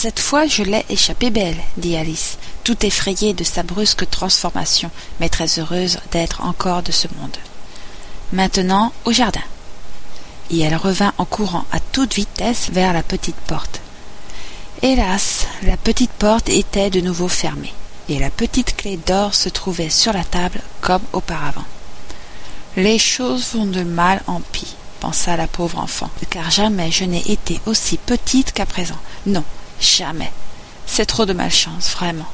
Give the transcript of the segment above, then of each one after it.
cette fois je l'ai échappé belle, dit Alice, tout effrayée de sa brusque transformation, mais très heureuse d'être encore de ce monde. Maintenant au jardin. Et elle revint en courant à toute vitesse vers la petite porte. Hélas, la petite porte était de nouveau fermée, et la petite clé d'or se trouvait sur la table comme auparavant. Les choses vont de mal en pis, pensa la pauvre enfant, car jamais je n'ai été aussi petite qu'à présent. Non, jamais. C'est trop de malchance, vraiment.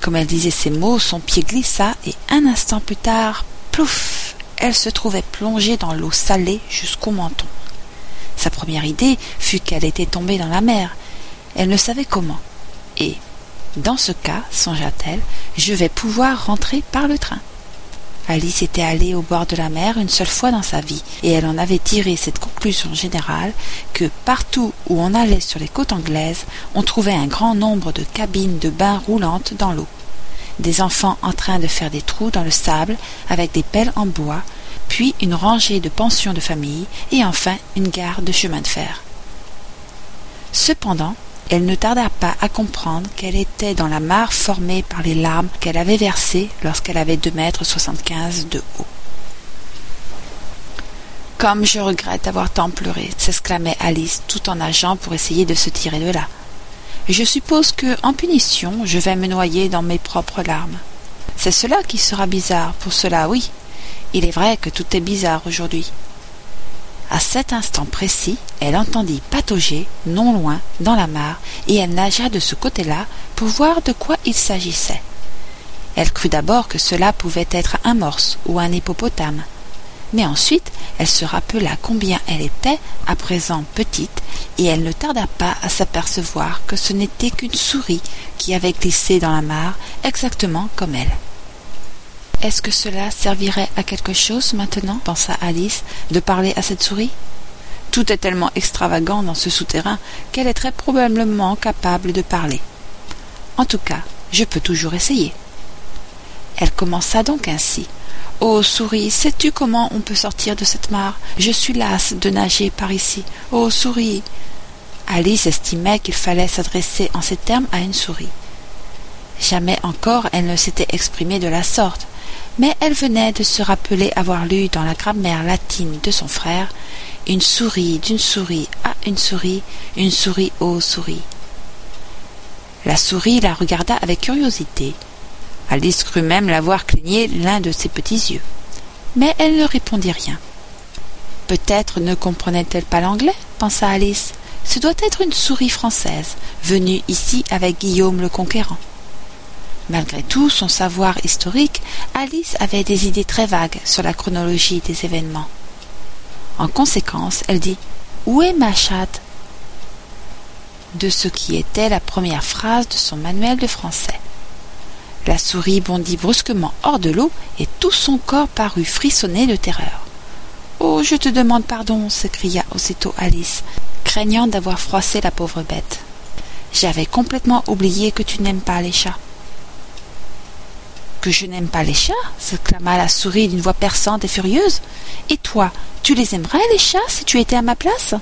Comme elle disait ces mots, son pied glissa, et un instant plus tard, plouf, elle se trouvait plongée dans l'eau salée jusqu'au menton. Sa première idée fut qu'elle était tombée dans la mer. Elle ne savait comment. Et, dans ce cas, songea-t-elle, je vais pouvoir rentrer par le train. Alice était allée au bord de la mer une seule fois dans sa vie, et elle en avait tiré cette conclusion générale que partout où on allait sur les côtes anglaises, on trouvait un grand nombre de cabines de bains roulantes dans l'eau. Des enfants en train de faire des trous dans le sable avec des pelles en bois, puis une rangée de pensions de famille, et enfin une gare de chemin de fer. Cependant, elle ne tarda pas à comprendre qu'elle était dans la mare formée par les larmes qu'elle avait versées lorsqu'elle avait deux mètres soixante-quinze de haut. Comme je regrette d'avoir tant pleuré, s'exclamait Alice tout en nageant pour essayer de se tirer de là. Je suppose que, en punition, je vais me noyer dans mes propres larmes. C'est cela qui sera bizarre, pour cela oui. Il est vrai que tout est bizarre aujourd'hui. À cet instant précis, elle entendit patauger, non loin, dans la mare, et elle nagea de ce côté-là pour voir de quoi il s'agissait. Elle crut d'abord que cela pouvait être un morse ou un hippopotame. Mais ensuite, elle se rappela combien elle était, à présent petite, et elle ne tarda pas à s'apercevoir que ce n'était qu'une souris qui avait glissé dans la mare, exactement comme elle. Est-ce que cela servirait à quelque chose maintenant pensa Alice, de parler à cette souris? Tout est tellement extravagant dans ce souterrain qu'elle est très probablement capable de parler. En tout cas, je peux toujours essayer. Elle commença donc ainsi. Oh souris, sais-tu comment on peut sortir de cette mare? Je suis lasse de nager par ici. Oh souris Alice estimait qu'il fallait s'adresser en ces termes à une souris. Jamais encore elle ne s'était exprimée de la sorte mais elle venait de se rappeler avoir lu dans la grammaire latine de son frère une souris d'une souris à une souris, une souris aux souris. La souris la regarda avec curiosité. Alice crut même la voir cligner l'un de ses petits yeux. Mais elle ne répondit rien. Peut-être ne comprenait-elle pas l'anglais, pensa Alice. Ce doit être une souris française, venue ici avec Guillaume le Conquérant. Malgré tout son savoir historique, Alice avait des idées très vagues sur la chronologie des événements. En conséquence, elle dit Où est ma chatte? De ce qui était la première phrase de son manuel de français. La souris bondit brusquement hors de l'eau et tout son corps parut frissonner de terreur. Oh, je te demande pardon, s'écria aussitôt Alice, craignant d'avoir froissé la pauvre bête. J'avais complètement oublié que tu n'aimes pas les chats que je n'aime pas les chats s'exclama la souris d'une voix perçante et furieuse. Et toi, tu les aimerais, les chats, si tu étais à ma place?